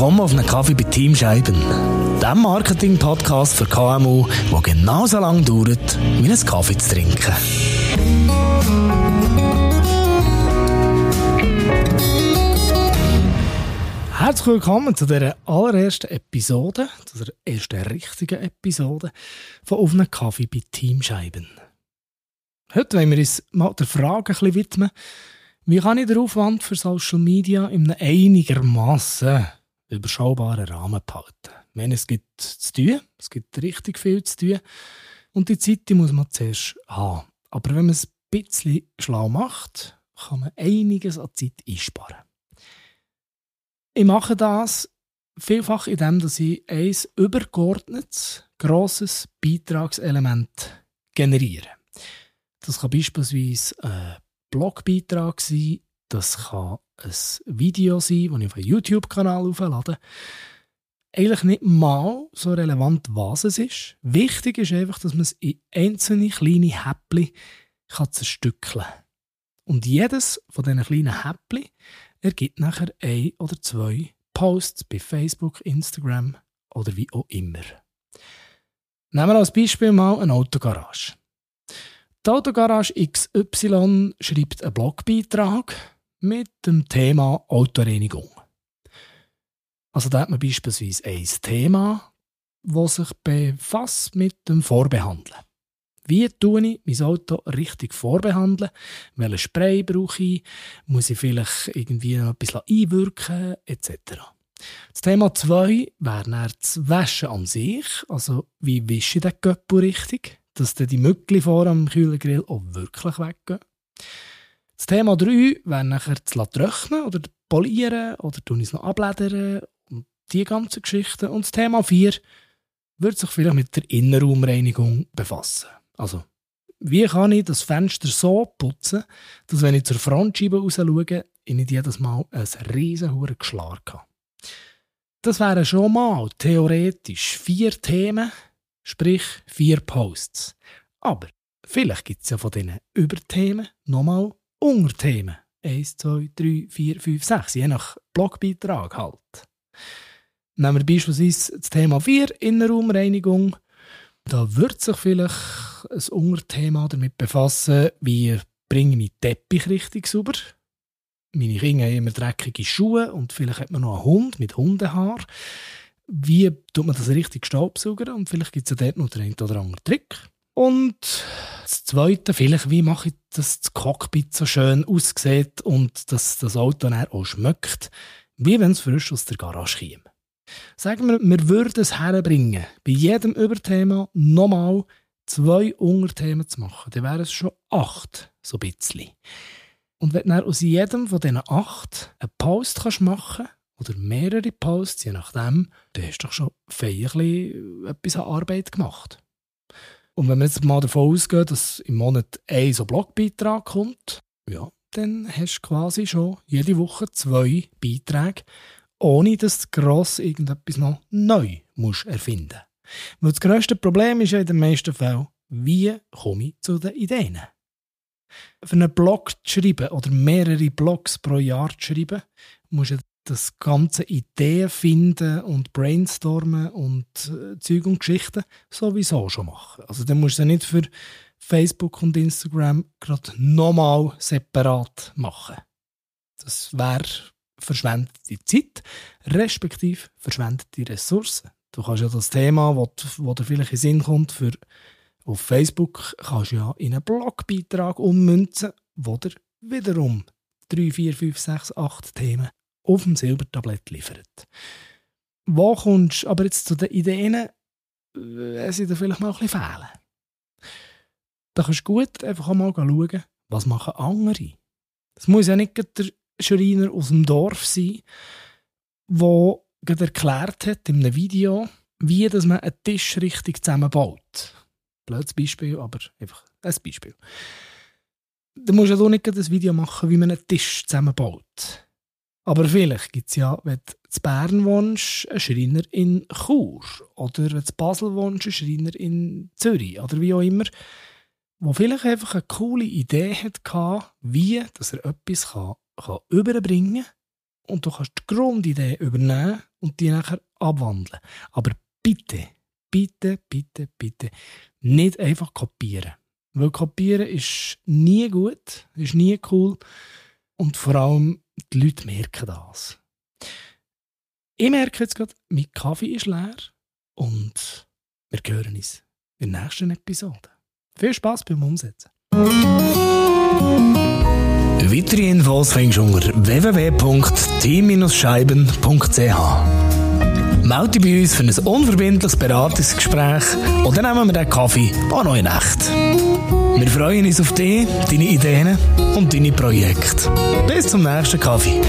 willkommen auf einem Kaffee bei Team Scheiben, dem Marketing-Podcast für KMU, der genauso lange dauert, wie einen Kaffee zu trinken. Herzlich willkommen zu der allerersten Episode, zu der ersten richtigen Episode von Auf einem Kaffee bei Team Scheiben. Heute wollen wir uns mal der Frage ein bisschen widmen, wie kann ich den Aufwand für Social Media in einem einigermaßen überschaubaren Rahmen behalten? Wenn es gibt zu tun, es gibt richtig viel zu tun und die Zeit die muss man zuerst haben. Aber wenn man es ein bisschen schlau macht, kann man einiges an Zeit einsparen. Ich mache das vielfach indem ich ein übergeordnetes, grosses Beitragselement generiere. Das kann beispielsweise ein Blogbeitrag sein, das kann ein Video sein, das ich auf einen YouTube-Kanal auflade. Eigentlich nicht mal so relevant, was es ist. Wichtig ist einfach, dass man es in einzelne kleine Häppchen zerstückeln kann. Und jedes von diesen kleinen Häppchen ergibt nachher ein oder zwei Posts bei Facebook, Instagram oder wie auch immer. Nehmen wir als Beispiel mal eine Autogarage. Die Autogarage XY schreibt einen Blogbeitrag mit dem Thema Autoreinigung. Also da hat man beispielsweise ein Thema, das sich befasst mit dem Vorbehandeln. Wie tue ich mein Auto richtig vorbehandeln? Welchen Spray brauche ich? Muss ich vielleicht irgendwie noch ein einwirken? Etc. Das Thema 2 wäre dann das Waschen an sich. Also, wie wische ich den Göppel richtig? dass die Mückli vor am Kühlergrill auch wirklich weggehen. Das Thema 3 wäre nachher zu trocknen oder polieren oder tun es noch abledern und die ganzen Geschichten. Und das Thema 4 wird sich vielleicht mit der Innenraumreinigung befassen. Also, wie kann ich das Fenster so putzen, dass wenn ich zur Frontscheibe raus schaue, ich nicht jedes Mal ein riesen Geschlag habe. Das wären schon mal theoretisch vier Themen, Sprich vier Posts. Aber vielleicht gibt es ja von diesen Überthemen nochmal Unterthemen. Eins, zwei, drei, vier, fünf, sechs, je nach Blogbeitrag halt. Nehmen wir beispielsweise das Thema 4, Innenraumreinigung. Da wird sich vielleicht ein Unterthema damit befassen, wie bringe ich Teppich richtig sauber. Meine Kinder haben immer dreckige Schuhe und vielleicht hat man noch einen Hund mit Hundehaar wie tut man das richtig staubsaugern und vielleicht gibt es ja dort noch den einen oder anderen Trick. Und Zweite, vielleicht, wie mache ich, dass das Cockpit so schön aussieht und dass das Auto dann auch schmeckt, wie wenn es frisch aus der Garage käme. Sagen wir, wir würden es herbringen, bei jedem Überthema nochmal zwei Unterthemen zu machen, dann wären es schon acht, so ein bisschen. Und wenn du aus jedem von diesen acht einen Post machen kannst, oder mehrere Posts, je nachdem, dann hast du doch schon feierlich etwas an Arbeit gemacht. Und wenn wir jetzt mal davon ausgehen, dass im Monat ein so Blogbeitrag kommt, ja, dann hast du quasi schon jede Woche zwei Beiträge, ohne dass du gross irgendetwas noch neu musst erfinden musst. Das grösste Problem ist ja in den meisten Fällen, wie komme ich zu den Ideen? Für einen Blog zu schreiben oder mehrere Blogs pro Jahr zu schreiben, musst du das ganze Ideen finden und brainstormen und äh, Zeug und Geschichten sowieso schon machen. Also dann musst du nicht für Facebook und Instagram gerade nochmal separat machen. Das wäre verschwendete Zeit, respektive verschwendete Ressourcen. Du kannst ja das Thema, das dir vielleicht in Sinn kommt, für auf Facebook kannst ja in einen Blogbeitrag ummünzen, wo dir wiederum 3, 4, 5, 6, 8 Themen auf dem Silbertablett liefert. Wo kommst du aber jetzt zu den Ideen, äh, sie da vielleicht mal ein bisschen fehlen? Da kannst du gut einfach mal schauen, was machen andere. Es muss ja nicht der Schreiner aus dem Dorf sein, der gerade erklärt hat in einem Video, wie dass man einen Tisch richtig zusammenbaut. Blödes Beispiel, aber einfach ein Beispiel. Da musst du ja nicht ein Video machen, wie man einen Tisch zusammenbaut. Aber vielleicht gibt es ja, wenn du zu Bern wohnst, einen Schreiner in Chur. Oder wenn du zu Basel wohnst, einen Schreiner in Zürich. Oder wie auch immer. Wo vielleicht einfach eine coole Idee hatte, wie dass er etwas kann, kann überbringen kann. Und du kannst die Grundidee übernehmen und die nachher abwandeln. Aber bitte, bitte, bitte, bitte nicht einfach kopieren. Weil kopieren ist nie gut, ist nie cool und vor allem die Leute merken das. Ich merke jetzt gerade, mein Kaffee ist leer und wir hören uns in der nächsten Episode. Viel Spaß beim Umsetzen. Weitere Infos findest du unter www.t-scheiben.ch Melde dich bei uns für ein unverbindliches Beratungsgespräch oder nehmen wir den Kaffee noch in Nacht. Wir freuen uns auf dich, deine Ideen und deine Projekte. Bis zum nächsten Kaffee.